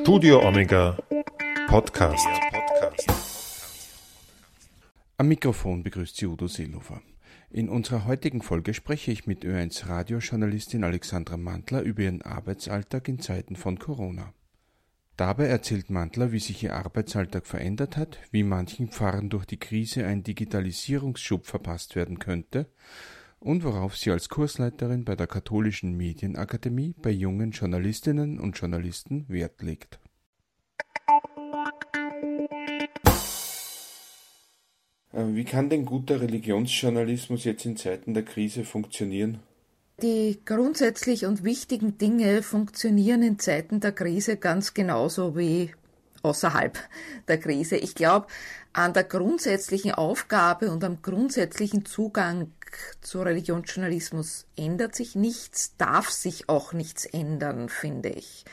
Studio Omega Podcast. Am Mikrofon begrüßt Sie Udo Seelofer. In unserer heutigen Folge spreche ich mit Ö1 Radiojournalistin Alexandra Mantler über ihren Arbeitsalltag in Zeiten von Corona. Dabei erzählt Mantler, wie sich ihr Arbeitsalltag verändert hat, wie manchen Pfarrern durch die Krise ein Digitalisierungsschub verpasst werden könnte und worauf sie als Kursleiterin bei der Katholischen Medienakademie bei jungen Journalistinnen und Journalisten Wert legt. Äh, wie kann denn guter Religionsjournalismus jetzt in Zeiten der Krise funktionieren? Die grundsätzlich und wichtigen Dinge funktionieren in Zeiten der Krise ganz genauso wie außerhalb der Krise. Ich glaube, an der grundsätzlichen Aufgabe und am grundsätzlichen Zugang zu Religionsjournalismus ändert sich nichts, darf sich auch nichts ändern, finde ich.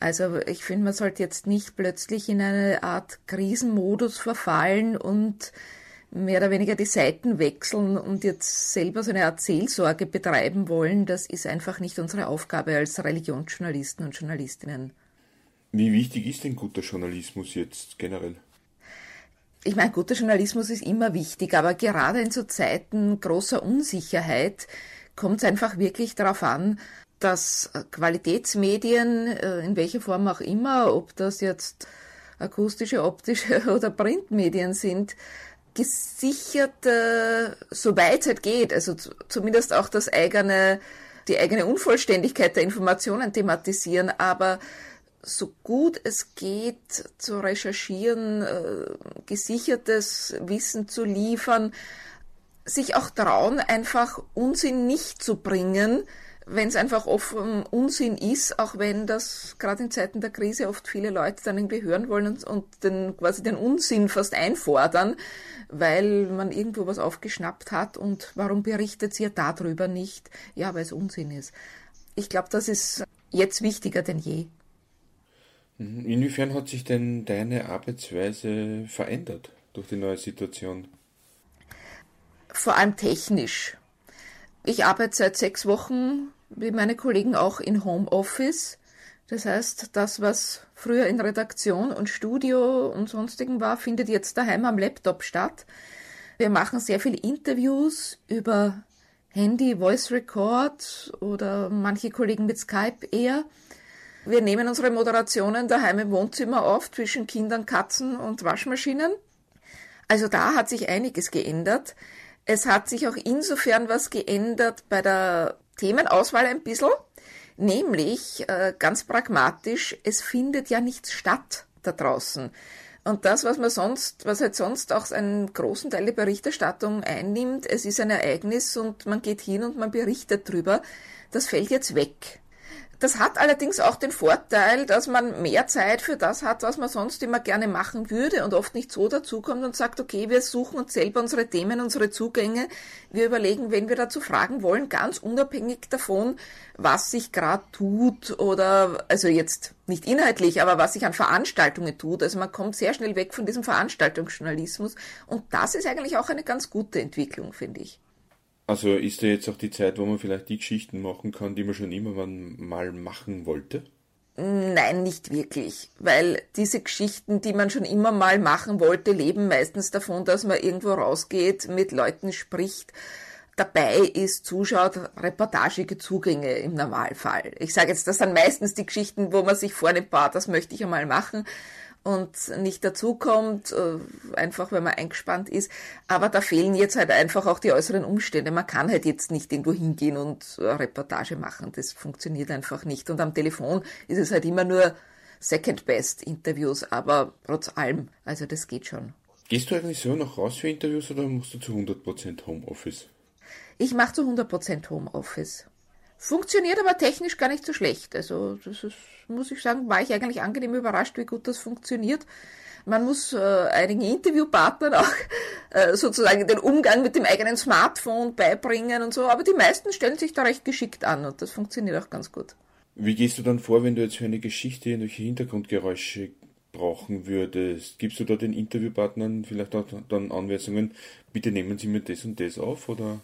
Also ich finde, man sollte jetzt nicht plötzlich in eine Art Krisenmodus verfallen und mehr oder weniger die Seiten wechseln und jetzt selber so eine Art Seelsorge betreiben wollen. Das ist einfach nicht unsere Aufgabe als Religionsjournalisten und Journalistinnen. Wie wichtig ist denn guter Journalismus jetzt generell? Ich meine, guter Journalismus ist immer wichtig, aber gerade in so Zeiten großer Unsicherheit kommt es einfach wirklich darauf an, dass Qualitätsmedien, äh, in welcher Form auch immer, ob das jetzt akustische, optische oder Printmedien sind, gesichert, äh, soweit es halt geht, also zumindest auch das eigene, die eigene Unvollständigkeit der Informationen thematisieren, aber so gut es geht zu recherchieren, äh, gesichertes Wissen zu liefern, sich auch trauen, einfach Unsinn nicht zu bringen, wenn es einfach offen Unsinn ist, auch wenn das gerade in Zeiten der Krise oft viele Leute dann irgendwie hören wollen und, und den, quasi den Unsinn fast einfordern, weil man irgendwo was aufgeschnappt hat und warum berichtet ihr darüber nicht? Ja, weil es Unsinn ist. Ich glaube, das ist jetzt wichtiger denn je. Mhm. Inwiefern hat sich denn deine Arbeitsweise verändert durch die neue Situation? Vor allem technisch. Ich arbeite seit sechs Wochen, wie meine Kollegen auch, in Homeoffice. Das heißt, das, was früher in Redaktion und Studio und sonstigen war, findet jetzt daheim am Laptop statt. Wir machen sehr viele Interviews über Handy, Voice Record oder manche Kollegen mit Skype eher. Wir nehmen unsere Moderationen daheim im Wohnzimmer auf, zwischen Kindern, Katzen und Waschmaschinen. Also da hat sich einiges geändert. Es hat sich auch insofern was geändert bei der Themenauswahl ein bisschen, nämlich äh, ganz pragmatisch, es findet ja nichts statt da draußen. Und das, was man sonst, was halt sonst auch einen großen Teil der Berichterstattung einnimmt, es ist ein Ereignis und man geht hin und man berichtet drüber, das fällt jetzt weg. Das hat allerdings auch den Vorteil, dass man mehr Zeit für das hat, was man sonst immer gerne machen würde und oft nicht so dazukommt und sagt, okay, wir suchen uns selber unsere Themen, unsere Zugänge. Wir überlegen, wenn wir dazu fragen wollen, ganz unabhängig davon, was sich gerade tut oder, also jetzt nicht inhaltlich, aber was sich an Veranstaltungen tut. Also man kommt sehr schnell weg von diesem Veranstaltungsjournalismus und das ist eigentlich auch eine ganz gute Entwicklung, finde ich. Also ist da jetzt auch die Zeit, wo man vielleicht die Geschichten machen kann, die man schon immer mal machen wollte? Nein, nicht wirklich, weil diese Geschichten, die man schon immer mal machen wollte, leben meistens davon, dass man irgendwo rausgeht, mit Leuten spricht, dabei ist, zuschaut, reportagige Zugänge im Normalfall. Ich sage jetzt, das sind meistens die Geschichten, wo man sich vornimmt, das möchte ich einmal machen und nicht dazukommt, äh, einfach weil man eingespannt ist. Aber da fehlen jetzt halt einfach auch die äußeren Umstände. Man kann halt jetzt nicht irgendwo hingehen und Reportage machen. Das funktioniert einfach nicht. Und am Telefon ist es halt immer nur Second Best Interviews, aber trotz allem, also das geht schon. Gehst du eigentlich so noch raus für Interviews oder musst du zu 100% Homeoffice? Ich mache zu 100% Homeoffice. Funktioniert aber technisch gar nicht so schlecht. Also das ist, muss ich sagen, war ich eigentlich angenehm überrascht, wie gut das funktioniert. Man muss äh, einigen Interviewpartnern auch äh, sozusagen den Umgang mit dem eigenen Smartphone beibringen und so, aber die meisten stellen sich da recht geschickt an und das funktioniert auch ganz gut. Wie gehst du dann vor, wenn du jetzt für eine Geschichte irgendwelche Hintergrundgeräusche brauchen würdest? Gibst du da den Interviewpartnern vielleicht auch dann Anweisungen, bitte nehmen Sie mir das und das auf oder?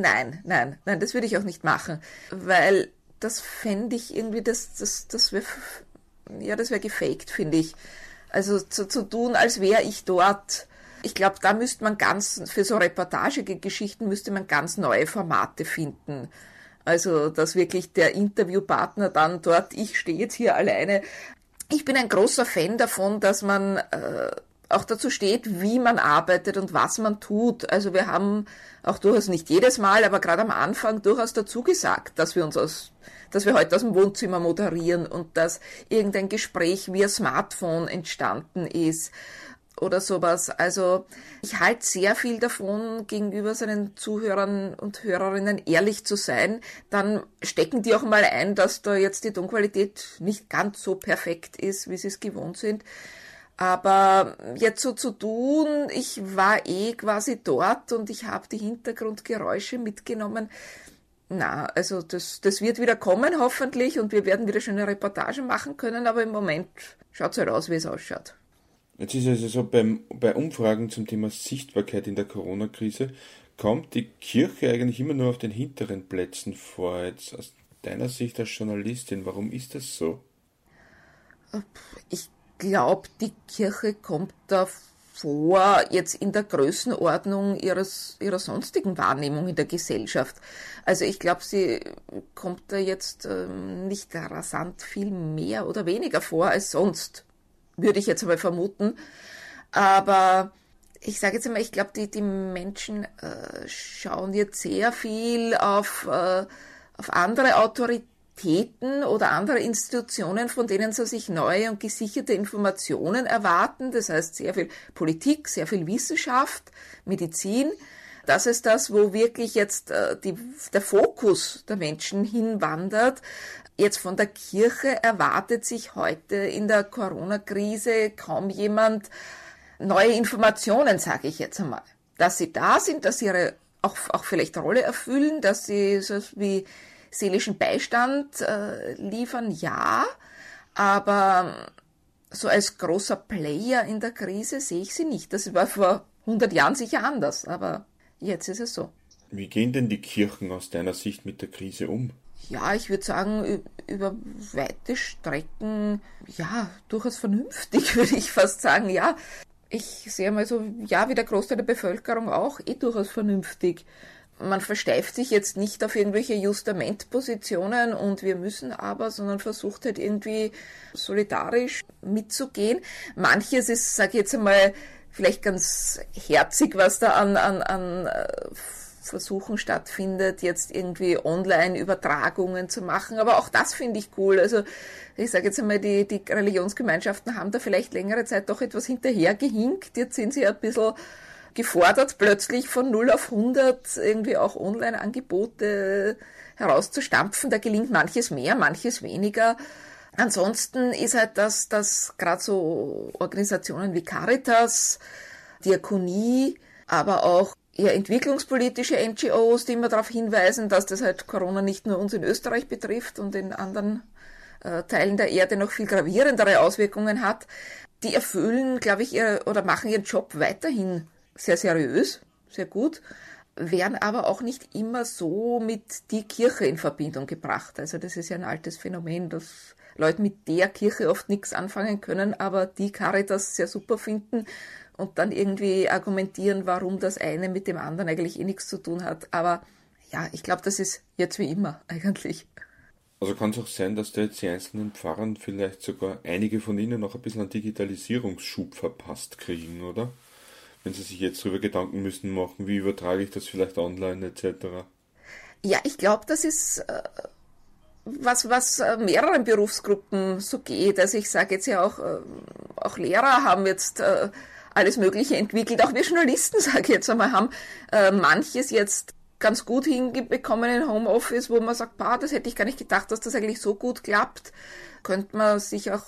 Nein, nein, nein, das würde ich auch nicht machen, weil das fände ich irgendwie, das, das, das wäre ja, das wäre gefaked, finde ich. Also zu, zu tun, als wäre ich dort. Ich glaube, da müsste man ganz, für so reportagige Geschichten müsste man ganz neue Formate finden. Also, dass wirklich der Interviewpartner dann dort, ich stehe jetzt hier alleine. Ich bin ein großer Fan davon, dass man äh, auch dazu steht, wie man arbeitet und was man tut. Also wir haben auch durchaus nicht jedes Mal, aber gerade am Anfang durchaus dazu gesagt, dass wir uns aus, dass wir heute aus dem Wohnzimmer moderieren und dass irgendein Gespräch via Smartphone entstanden ist oder sowas. Also ich halte sehr viel davon, gegenüber seinen Zuhörern und Hörerinnen ehrlich zu sein. Dann stecken die auch mal ein, dass da jetzt die Tonqualität nicht ganz so perfekt ist, wie sie es gewohnt sind. Aber jetzt so zu tun, ich war eh quasi dort und ich habe die Hintergrundgeräusche mitgenommen. Na, also das, das wird wieder kommen hoffentlich und wir werden wieder schöne Reportagen machen können, aber im Moment schaut es halt aus, wie es ausschaut. Jetzt ist es also so, beim, bei Umfragen zum Thema Sichtbarkeit in der Corona-Krise kommt die Kirche eigentlich immer nur auf den hinteren Plätzen vor. Jetzt aus deiner Sicht als Journalistin, warum ist das so? Ich glaube, die Kirche kommt da vor, jetzt in der Größenordnung ihres, ihrer sonstigen Wahrnehmung in der Gesellschaft. Also ich glaube, sie kommt da jetzt ähm, nicht rasant viel mehr oder weniger vor als sonst, würde ich jetzt aber vermuten. Aber ich sage jetzt einmal, ich glaube, die, die Menschen äh, schauen jetzt sehr viel auf, äh, auf andere Autoritäten Universitäten oder andere Institutionen, von denen sie sich neue und gesicherte Informationen erwarten. Das heißt sehr viel Politik, sehr viel Wissenschaft, Medizin. Das ist das, wo wirklich jetzt äh, die, der Fokus der Menschen hinwandert. Jetzt von der Kirche erwartet sich heute in der Corona-Krise kaum jemand neue Informationen, sage ich jetzt einmal. Dass sie da sind, dass sie ihre auch, auch vielleicht Rolle erfüllen, dass sie so wie seelischen Beistand äh, liefern, ja, aber so als großer Player in der Krise sehe ich sie nicht. Das war vor 100 Jahren sicher anders, aber jetzt ist es so. Wie gehen denn die Kirchen aus deiner Sicht mit der Krise um? Ja, ich würde sagen, über weite Strecken, ja, durchaus vernünftig, würde ich fast sagen, ja. Ich sehe mal so, ja, wie der Großteil der Bevölkerung auch, eh durchaus vernünftig man versteift sich jetzt nicht auf irgendwelche Justamentpositionen und wir müssen aber, sondern versucht halt irgendwie solidarisch mitzugehen. Manches ist, sage ich jetzt einmal, vielleicht ganz herzig, was da an, an, an äh, Versuchen stattfindet, jetzt irgendwie Online-Übertragungen zu machen. Aber auch das finde ich cool. Also ich sage jetzt einmal, die, die Religionsgemeinschaften haben da vielleicht längere Zeit doch etwas hinterhergehinkt. Jetzt sind sie ein bisschen gefordert, plötzlich von 0 auf 100 irgendwie auch Online-Angebote herauszustampfen. Da gelingt manches mehr, manches weniger. Ansonsten ist halt das, dass gerade so Organisationen wie Caritas, Diakonie, aber auch eher entwicklungspolitische NGOs, die immer darauf hinweisen, dass das halt Corona nicht nur uns in Österreich betrifft und in anderen äh, Teilen der Erde noch viel gravierendere Auswirkungen hat, die erfüllen, glaube ich, ihre, oder machen ihren Job weiterhin sehr seriös, sehr gut, werden aber auch nicht immer so mit die Kirche in Verbindung gebracht. Also das ist ja ein altes Phänomen, dass Leute mit der Kirche oft nichts anfangen können, aber die Caritas sehr super finden und dann irgendwie argumentieren, warum das eine mit dem anderen eigentlich eh nichts zu tun hat. Aber ja, ich glaube, das ist jetzt wie immer eigentlich. Also kann es auch sein, dass da jetzt die einzelnen Pfarrern vielleicht sogar einige von ihnen noch ein bisschen einen Digitalisierungsschub verpasst kriegen, oder? Wenn Sie sich jetzt darüber Gedanken müssen machen, wie übertrage ich das vielleicht online etc. Ja, ich glaube, das ist äh, was, was äh, mehreren Berufsgruppen so geht. Also ich sage jetzt ja auch, äh, auch Lehrer haben jetzt alles Mögliche entwickelt. Auch wir Journalisten, sage ich jetzt einmal, haben manches jetzt ganz gut hinbekommen in Homeoffice, wo man sagt, bah, das hätte ich gar nicht gedacht, dass das eigentlich so gut klappt könnte man sich auch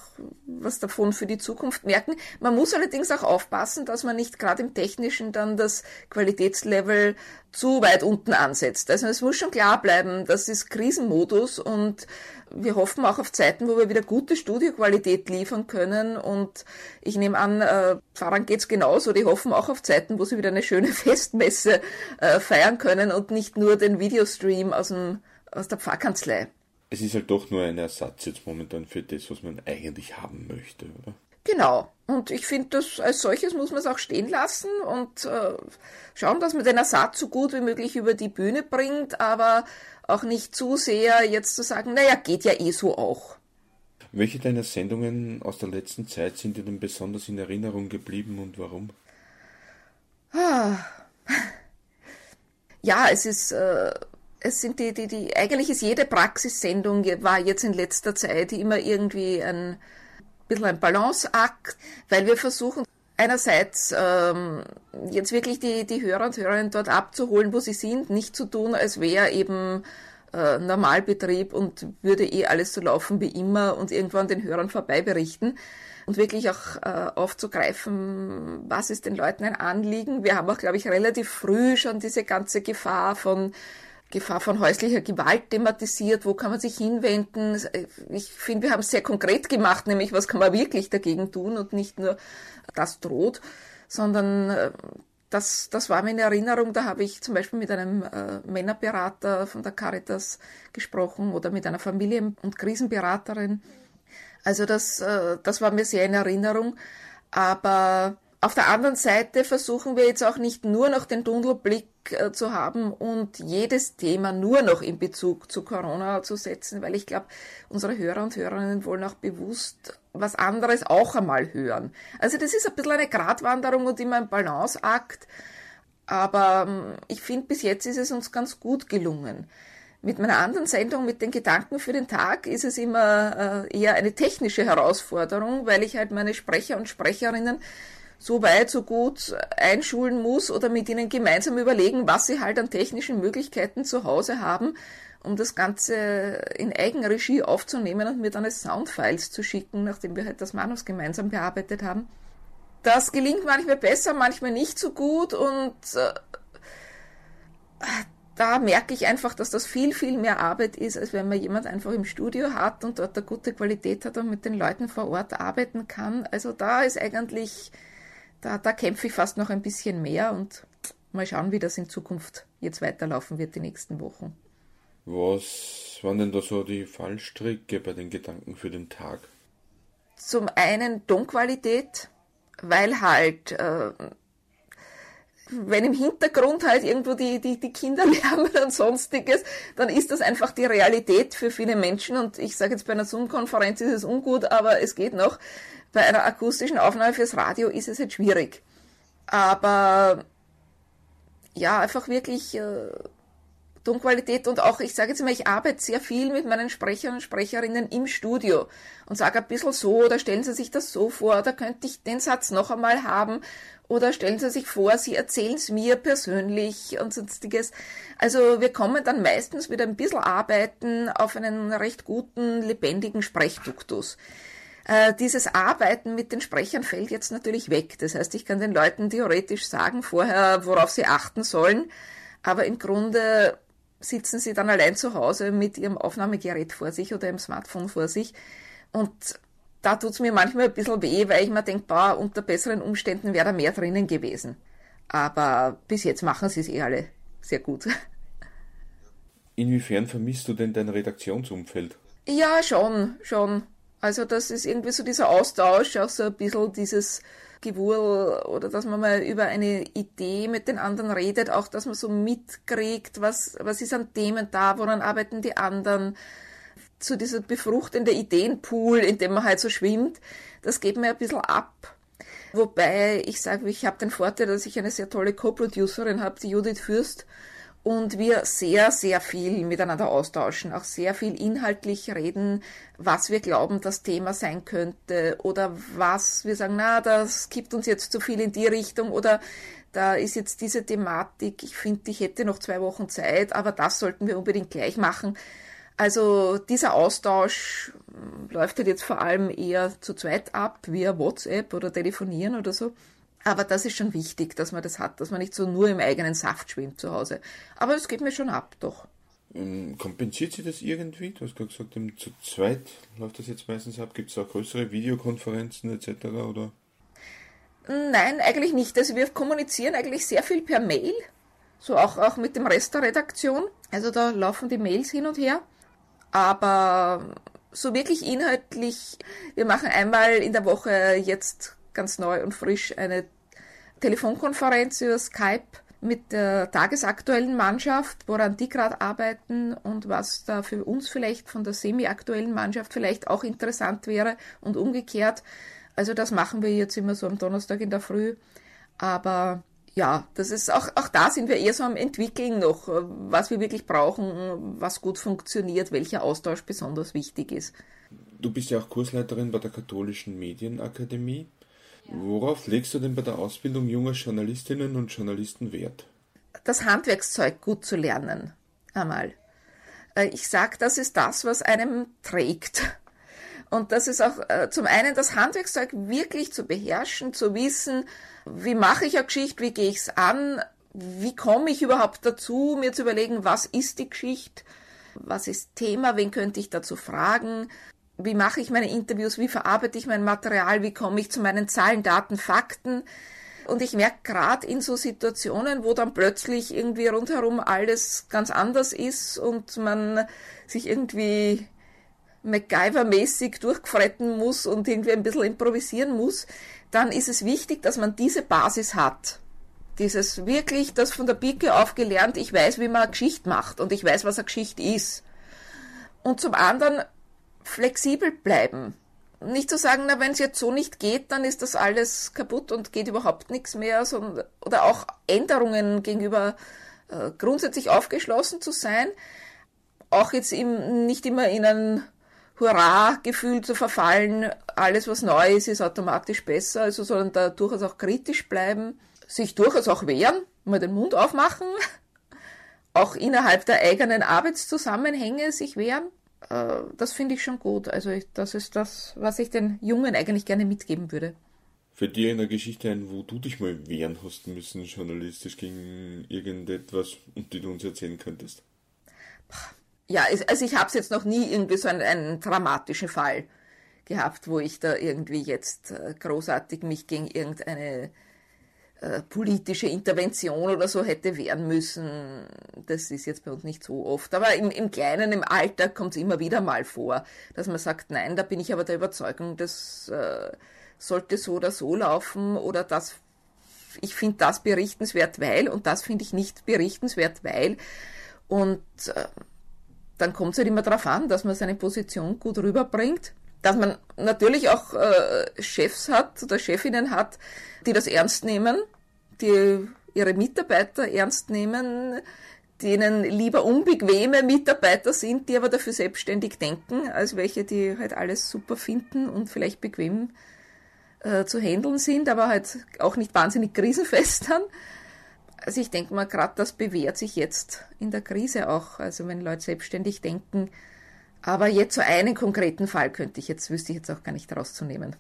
was davon für die Zukunft merken. Man muss allerdings auch aufpassen, dass man nicht gerade im Technischen dann das Qualitätslevel zu weit unten ansetzt. Also es muss schon klar bleiben, das ist Krisenmodus und wir hoffen auch auf Zeiten, wo wir wieder gute Studioqualität liefern können und ich nehme an, äh, Fahrern geht's genauso, die hoffen auch auf Zeiten, wo sie wieder eine schöne Festmesse äh, feiern können und nicht nur den Videostream aus, dem, aus der Pfarrkanzlei. Es ist halt doch nur ein Ersatz jetzt momentan für das, was man eigentlich haben möchte, oder? Genau. Und ich finde, dass als solches muss man es auch stehen lassen und äh, schauen, dass man den Ersatz so gut wie möglich über die Bühne bringt, aber auch nicht zu sehr jetzt zu sagen, naja, geht ja eh so auch. Welche deiner Sendungen aus der letzten Zeit sind dir denn besonders in Erinnerung geblieben und warum? Ah. Ja, es ist, äh, es sind die, die, die, eigentlich ist jede Praxissendung war jetzt in letzter Zeit immer irgendwie ein bisschen ein Balanceakt, weil wir versuchen, einerseits ähm, jetzt wirklich die, die Hörer und Hörerinnen dort abzuholen, wo sie sind, nicht zu tun, als wäre eben äh, Normalbetrieb und würde eh alles so laufen wie immer und irgendwann den Hörern vorbei berichten und wirklich auch äh, aufzugreifen, was ist den Leuten ein Anliegen. Wir haben auch, glaube ich, relativ früh schon diese ganze Gefahr von Gefahr von häuslicher Gewalt thematisiert, wo kann man sich hinwenden. Ich finde, wir haben es sehr konkret gemacht, nämlich was kann man wirklich dagegen tun und nicht nur das droht, sondern äh, das, das war mir in Erinnerung, da habe ich zum Beispiel mit einem äh, Männerberater von der Caritas gesprochen oder mit einer Familien- und Krisenberaterin. Also das, äh, das war mir sehr in Erinnerung. Aber auf der anderen Seite versuchen wir jetzt auch nicht nur noch den Tunnelblick äh, zu haben und jedes Thema nur noch in Bezug zu Corona zu setzen, weil ich glaube, unsere Hörer und Hörerinnen wollen auch bewusst was anderes auch einmal hören. Also das ist ein bisschen eine Gratwanderung und immer ein Balanceakt, aber ähm, ich finde, bis jetzt ist es uns ganz gut gelungen. Mit meiner anderen Sendung mit den Gedanken für den Tag ist es immer äh, eher eine technische Herausforderung, weil ich halt meine Sprecher und Sprecherinnen so weit, so gut einschulen muss oder mit ihnen gemeinsam überlegen, was sie halt an technischen Möglichkeiten zu Hause haben, um das Ganze in Eigenregie aufzunehmen und mir dann als Soundfiles zu schicken, nachdem wir halt das Manus gemeinsam bearbeitet haben. Das gelingt manchmal besser, manchmal nicht so gut und äh, da merke ich einfach, dass das viel, viel mehr Arbeit ist, als wenn man jemand einfach im Studio hat und dort eine gute Qualität hat und mit den Leuten vor Ort arbeiten kann. Also da ist eigentlich da, da kämpfe ich fast noch ein bisschen mehr und mal schauen, wie das in Zukunft jetzt weiterlaufen wird, die nächsten Wochen. Was waren denn da so die Fallstricke bei den Gedanken für den Tag? Zum einen Tonqualität, weil halt, äh, wenn im Hintergrund halt irgendwo die, die, die Kinder lärmen und sonstiges, dann ist das einfach die Realität für viele Menschen. Und ich sage jetzt bei einer Zoom-Konferenz ist es ungut, aber es geht noch bei einer akustischen Aufnahme fürs Radio ist es jetzt schwierig. Aber ja, einfach wirklich äh, Tonqualität und auch, ich sage jetzt mal, ich arbeite sehr viel mit meinen Sprechern und Sprecherinnen im Studio und sage ein bisschen so, oder stellen Sie sich das so vor, oder könnte ich den Satz noch einmal haben, oder stellen Sie sich vor, Sie erzählen es mir persönlich und sonstiges. Also wir kommen dann meistens wieder ein bisschen arbeiten auf einen recht guten, lebendigen Sprechduktus. Äh, dieses Arbeiten mit den Sprechern fällt jetzt natürlich weg. Das heißt, ich kann den Leuten theoretisch sagen vorher, worauf sie achten sollen, aber im Grunde sitzen sie dann allein zu Hause mit ihrem Aufnahmegerät vor sich oder ihrem Smartphone vor sich und da tut's mir manchmal ein bisschen weh, weil ich mir denke, boah, unter besseren Umständen wäre da mehr drinnen gewesen. Aber bis jetzt machen sie es eh alle sehr gut. Inwiefern vermisst du denn dein Redaktionsumfeld? Ja, schon, schon. Also das ist irgendwie so dieser Austausch, auch so ein bisschen dieses Gewurl oder dass man mal über eine Idee mit den anderen redet, auch dass man so mitkriegt, was, was ist an Themen da, woran arbeiten die anderen. So dieser befruchtende Ideenpool, in dem man halt so schwimmt, das geht mir ein bisschen ab. Wobei ich sage, ich habe den Vorteil, dass ich eine sehr tolle Co-Producerin habe, die Judith Fürst, und wir sehr, sehr viel miteinander austauschen, auch sehr viel inhaltlich reden, was wir glauben, das Thema sein könnte oder was wir sagen, na, das gibt uns jetzt zu viel in die Richtung oder da ist jetzt diese Thematik, ich finde, ich hätte noch zwei Wochen Zeit, aber das sollten wir unbedingt gleich machen. Also dieser Austausch läuft halt jetzt vor allem eher zu zweit ab, via WhatsApp oder telefonieren oder so. Aber das ist schon wichtig, dass man das hat, dass man nicht so nur im eigenen Saft schwimmt zu Hause. Aber es geht mir schon ab, doch. Ähm, kompensiert sie das irgendwie? Du hast gerade gesagt, zu zweit läuft das jetzt meistens ab. Gibt es auch größere Videokonferenzen etc. oder? Nein, eigentlich nicht. Also wir kommunizieren eigentlich sehr viel per Mail. So auch, auch mit dem Rest der Redaktion. Also da laufen die Mails hin und her. Aber so wirklich inhaltlich, wir machen einmal in der Woche jetzt ganz neu und frisch eine Telefonkonferenz über Skype mit der tagesaktuellen Mannschaft, woran die gerade arbeiten und was da für uns vielleicht von der semi-aktuellen Mannschaft vielleicht auch interessant wäre und umgekehrt. Also das machen wir jetzt immer so am Donnerstag in der Früh. Aber ja, das ist auch, auch da sind wir eher so am Entwickeln noch, was wir wirklich brauchen, was gut funktioniert, welcher Austausch besonders wichtig ist. Du bist ja auch Kursleiterin bei der Katholischen Medienakademie. Worauf legst du denn bei der Ausbildung junger Journalistinnen und Journalisten Wert? Das Handwerkszeug gut zu lernen, einmal. Äh, ich sage, das ist das, was einem trägt. Und das ist auch äh, zum einen das Handwerkszeug wirklich zu beherrschen, zu wissen, wie mache ich eine Geschichte, wie gehe ich es an, wie komme ich überhaupt dazu, mir zu überlegen, was ist die Geschichte, was ist Thema, wen könnte ich dazu fragen, wie mache ich meine Interviews, wie verarbeite ich mein Material, wie komme ich zu meinen Zahlen, Daten, Fakten. Und ich merke gerade in so Situationen, wo dann plötzlich irgendwie rundherum alles ganz anders ist und man sich irgendwie MacGyver-mäßig durchfretten muss und irgendwie ein bisschen improvisieren muss, dann ist es wichtig, dass man diese Basis hat. Dieses wirklich, das von der Pike auf gelernt, ich weiß, wie man eine Geschichte macht und ich weiß, was eine Geschichte ist. Und zum anderen flexibel bleiben. Nicht zu sagen, na, wenn es jetzt so nicht geht, dann ist das alles kaputt und geht überhaupt nichts mehr, sondern, oder auch Änderungen gegenüber äh, grundsätzlich aufgeschlossen zu sein. Auch jetzt im, nicht immer in ein Hurra-Gefühl zu verfallen, alles was neu ist, ist automatisch besser, also sondern da durchaus auch kritisch bleiben, sich durchaus auch wehren, mal den Mund aufmachen, auch innerhalb der eigenen Arbeitszusammenhänge sich wehren äh, das finde ich schon gut. Also ich, das ist das, was ich den Jungen eigentlich gerne mitgeben würde. Für dir in der Geschichte ein, wo du dich mal wehren hast müssen, journalistisch gegen irgendetwas und die du uns erzählen könntest? Ja, also ich habe es jetzt noch nie irgendwie so einen, einen dramatischen Fall gehabt, wo ich da irgendwie jetzt äh, großartig mich gegen irgendeine äh, politische Intervention oder so hätte wehren müssen. Das ist jetzt bei uns nicht so oft. Aber im, im Kleinen, im Alltag kommt es immer wieder mal vor, dass man sagt, nein, da bin ich aber der Überzeugung, das äh, sollte so oder so laufen oder das, ich finde das berichtenswert, weil und das finde ich nicht berichtenswert, weil. Und äh, dann kommt es halt immer darauf an, dass man seine Position gut rüberbringt dass man natürlich auch äh, Chefs hat oder Chefinnen hat, die das ernst nehmen, die ihre Mitarbeiter ernst nehmen, denen lieber unbequeme Mitarbeiter sind, die aber dafür selbstständig denken, als welche, die halt alles super finden und vielleicht bequem äh, zu handeln sind, aber halt auch nicht wahnsinnig krisenfest dann. Also ich denke mal, gerade das bewährt sich jetzt in der Krise auch, also wenn Leute selbstständig denken. Aber jetzt so einen konkreten Fall könnte ich jetzt, wüsste ich jetzt auch gar nicht rauszunehmen.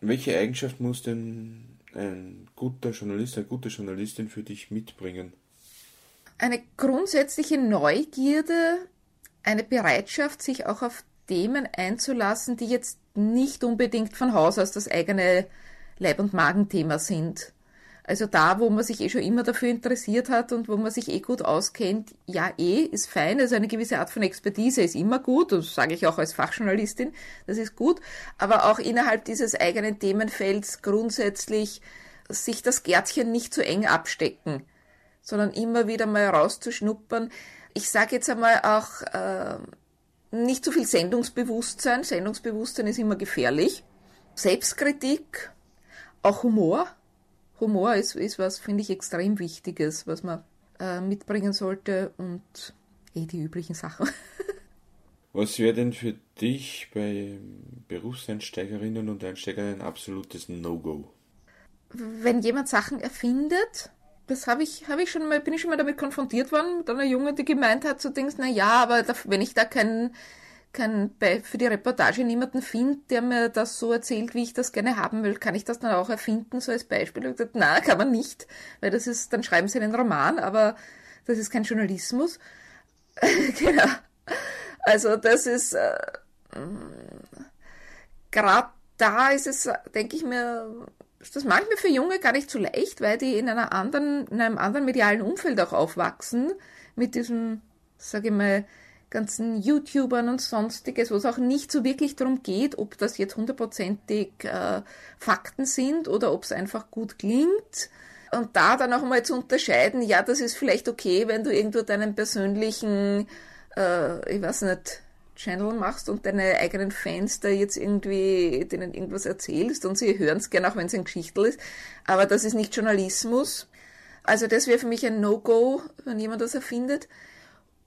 Welche Eigenschaft muss denn ein guter Journalist, eine gute Journalistin für dich mitbringen? Eine grundsätzliche Neugierde, eine Bereitschaft, sich auch auf Themen einzulassen, die jetzt nicht unbedingt von Haus aus das eigene Leib- und Magenthema sind. Also da, wo man sich eh schon immer dafür interessiert hat und wo man sich eh gut auskennt, ja eh, ist fein. Also eine gewisse Art von Expertise ist immer gut, das sage ich auch als Fachjournalistin, das ist gut. Aber auch innerhalb dieses eigenen Themenfelds grundsätzlich sich das Gärtchen nicht zu eng abstecken, sondern immer wieder mal rauszuschnuppern. Ich sage jetzt einmal auch äh, nicht zu viel Sendungsbewusstsein. Sendungsbewusstsein ist immer gefährlich. Selbstkritik, auch Humor Humor ist, ist was, finde ich, extrem Wichtiges, was man äh, mitbringen sollte und eh die üblichen Sachen. was wäre denn für dich bei Berufseinsteigerinnen und Einsteigern ein absolutes No-Go? Wenn jemand Sachen erfindet, das habe ich, habe ich schon mal, bin ich schon mal damit konfrontiert worden, mit einer Junge, die gemeint hat, so Dings, na ja, aber da, wenn ich da keinen kein, bei, für die Reportage niemanden finde, der mir das so erzählt, wie ich das gerne haben will, kann ich das dann auch erfinden, so als Beispiel? Und gesagt, na, kann man nicht, weil das ist, dann schreiben sie einen Roman, aber das ist kein Journalismus. genau. Also das ist, äh, gerade da ist es, denke ich mir, das manchmal für Junge gar nicht so leicht, weil die in einer anderen, in einem anderen medialen Umfeld auch aufwachsen, mit diesem, sage ich mal, ganzen YouTubern und sonstiges, wo es auch nicht so wirklich darum geht, ob das jetzt hundertprozentig äh, Fakten sind oder ob es einfach gut klingt. Und da dann auch mal zu unterscheiden, ja, das ist vielleicht okay, wenn du irgendwo deinen persönlichen, äh, ich weiß nicht, Channel machst und deine eigenen Fans da jetzt irgendwie denen irgendwas erzählst und sie hören es gerne, auch wenn es ein Geschichtel ist. Aber das ist nicht Journalismus. Also das wäre für mich ein No-Go, wenn jemand das erfindet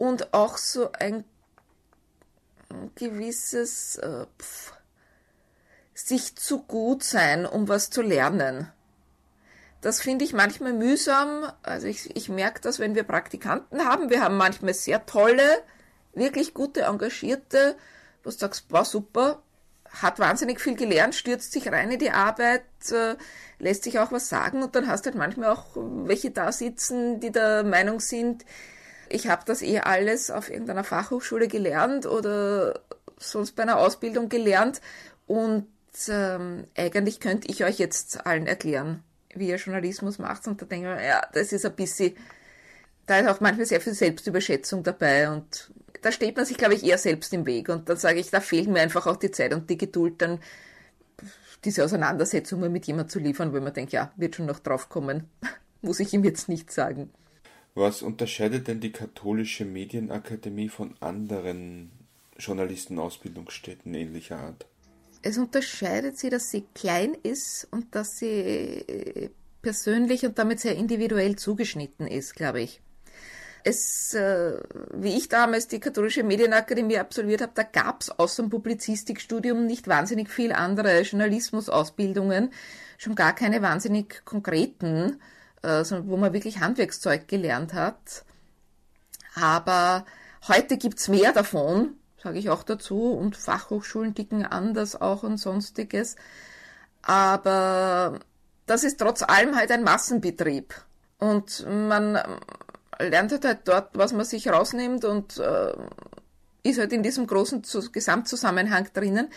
und auch so ein gewisses äh, pf, sich zu gut sein, um was zu lernen. Das finde ich manchmal mühsam. Also ich, ich merke das, wenn wir Praktikanten haben. Wir haben manchmal sehr tolle, wirklich gute, engagierte, wo du sagst, war super, hat wahnsinnig viel gelernt, stürzt sich rein in die Arbeit, äh, lässt sich auch was sagen und dann hast du halt manchmal auch welche da sitzen, die der Meinung sind, ich habe das eh alles auf irgendeiner Fachhochschule gelernt oder sonst bei einer Ausbildung gelernt und ähm, eigentlich könnte ich euch jetzt allen erklären, wie ihr Journalismus macht und da denke ich, ja, das ist ein bisschen, da ist auch manchmal sehr viel Selbstüberschätzung dabei und da steht man sich, glaube ich, eher selbst im Weg und dann sage ich, da fehlt mir einfach auch die Zeit und die Geduld, dann diese Auseinandersetzungen mit jemandem zu liefern, wo man denkt, ja, wird schon noch drauf kommen, muss ich ihm jetzt nicht sagen. Was unterscheidet denn die Katholische Medienakademie von anderen Journalistenausbildungsstätten ähnlicher Art? Es unterscheidet sie, dass sie klein ist und dass sie äh, persönlich und damit sehr individuell zugeschnitten ist, glaube ich. Es, äh, wie ich damals die katholische Medienakademie absolviert habe, da gab es außer dem Publizistikstudium nicht wahnsinnig viel andere Journalismusausbildungen, schon gar keine wahnsinnig konkreten äh, wo man wirklich Handwerkszeug gelernt hat. Aber heute gibt's mehr davon, sage ich auch dazu, und Fachhochschulen dicken anders auch und sonstiges. Aber das ist trotz allem halt ein Massenbetrieb. Und man lernt halt, halt dort, was man sich rausnimmt und äh, ist halt in diesem großen Gesamtzusammenhang drinnen.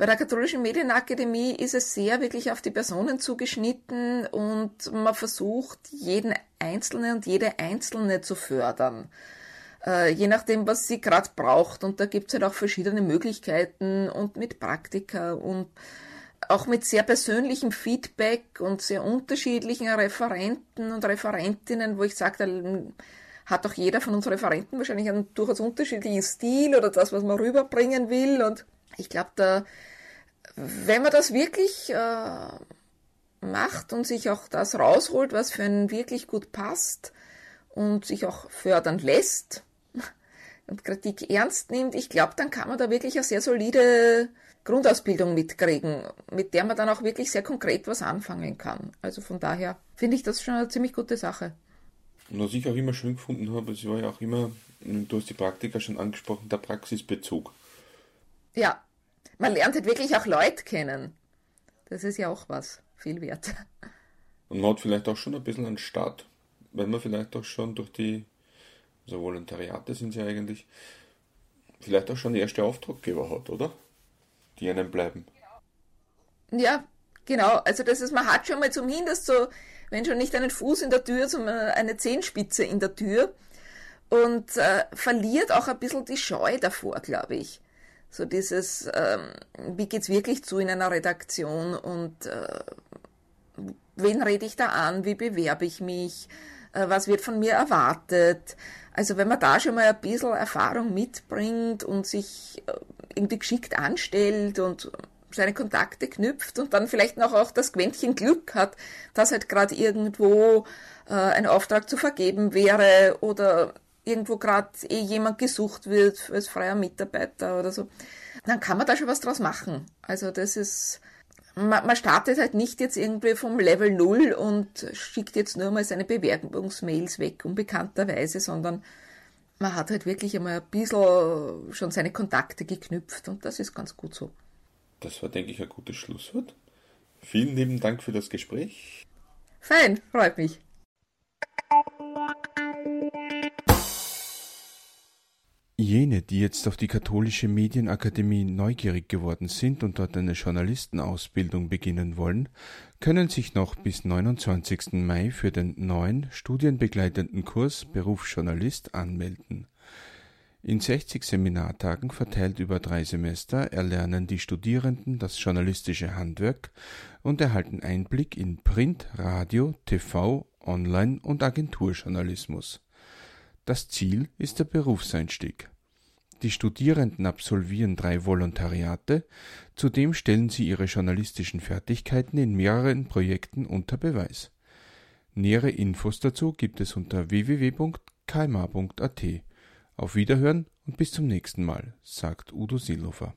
Bei der katholischen Medienakademie ist es sehr wirklich auf die Personen zugeschnitten und man versucht, jeden Einzelnen und jede Einzelne zu fördern. Äh, je nachdem, was sie gerade braucht. Und da gibt es halt auch verschiedene Möglichkeiten und mit Praktika und auch mit sehr persönlichem Feedback und sehr unterschiedlichen Referenten und Referentinnen, wo ich sage, hat auch jeder von uns Referenten wahrscheinlich einen durchaus unterschiedlichen Stil oder das, was man rüberbringen will. Und ich glaube, da wenn man das wirklich äh, macht und sich auch das rausholt, was für einen wirklich gut passt und sich auch fördern lässt und Kritik ernst nimmt, ich glaube, dann kann man da wirklich eine sehr solide Grundausbildung mitkriegen, mit der man dann auch wirklich sehr konkret was anfangen kann. Also von daher finde ich das schon eine ziemlich gute Sache. Und was ich auch immer schön gefunden habe, es war ja auch immer, du hast die Praktika schon angesprochen, der Praxisbezug. Ja, man lernt halt wirklich auch Leute kennen. Das ist ja auch was, viel wert. Und man hat vielleicht auch schon ein bisschen einen Start, weil man vielleicht auch schon durch die, so Volontariate sind sie eigentlich, vielleicht auch schon erste Auftraggeber hat, oder? Die einem bleiben. Ja, genau. Also das ist, man hat schon mal zumindest so, wenn schon nicht einen Fuß in der Tür, sondern eine Zehenspitze in der Tür und äh, verliert auch ein bisschen die Scheu davor, glaube ich. So dieses, ähm, wie geht's wirklich zu in einer Redaktion und äh, wen rede ich da an, wie bewerbe ich mich, äh, was wird von mir erwartet. Also wenn man da schon mal ein bisschen Erfahrung mitbringt und sich äh, irgendwie geschickt anstellt und seine Kontakte knüpft und dann vielleicht noch auch das Quäntchen Glück hat, dass halt gerade irgendwo äh, ein Auftrag zu vergeben wäre oder irgendwo gerade eh jemand gesucht wird als freier Mitarbeiter oder so, dann kann man da schon was draus machen. Also das ist, man, man startet halt nicht jetzt irgendwie vom Level Null und schickt jetzt nur mal seine Bewerbungsmails weg, unbekannterweise, sondern man hat halt wirklich einmal ein bisschen schon seine Kontakte geknüpft und das ist ganz gut so. Das war, denke ich, ein gutes Schlusswort. Vielen lieben Dank für das Gespräch. Fein, freut mich. Jene, die jetzt auf die Katholische Medienakademie neugierig geworden sind und dort eine Journalistenausbildung beginnen wollen, können sich noch bis 29. Mai für den neuen studienbegleitenden Kurs Berufsjournalist anmelden. In 60 Seminartagen verteilt über drei Semester erlernen die Studierenden das journalistische Handwerk und erhalten Einblick in Print, Radio, TV, Online- und Agenturjournalismus. Das Ziel ist der Berufseinstieg. Die Studierenden absolvieren drei Volontariate, zudem stellen sie ihre journalistischen Fertigkeiten in mehreren Projekten unter Beweis. Nähere Infos dazu gibt es unter www.kma.at. Auf Wiederhören und bis zum nächsten Mal, sagt Udo Seelofer.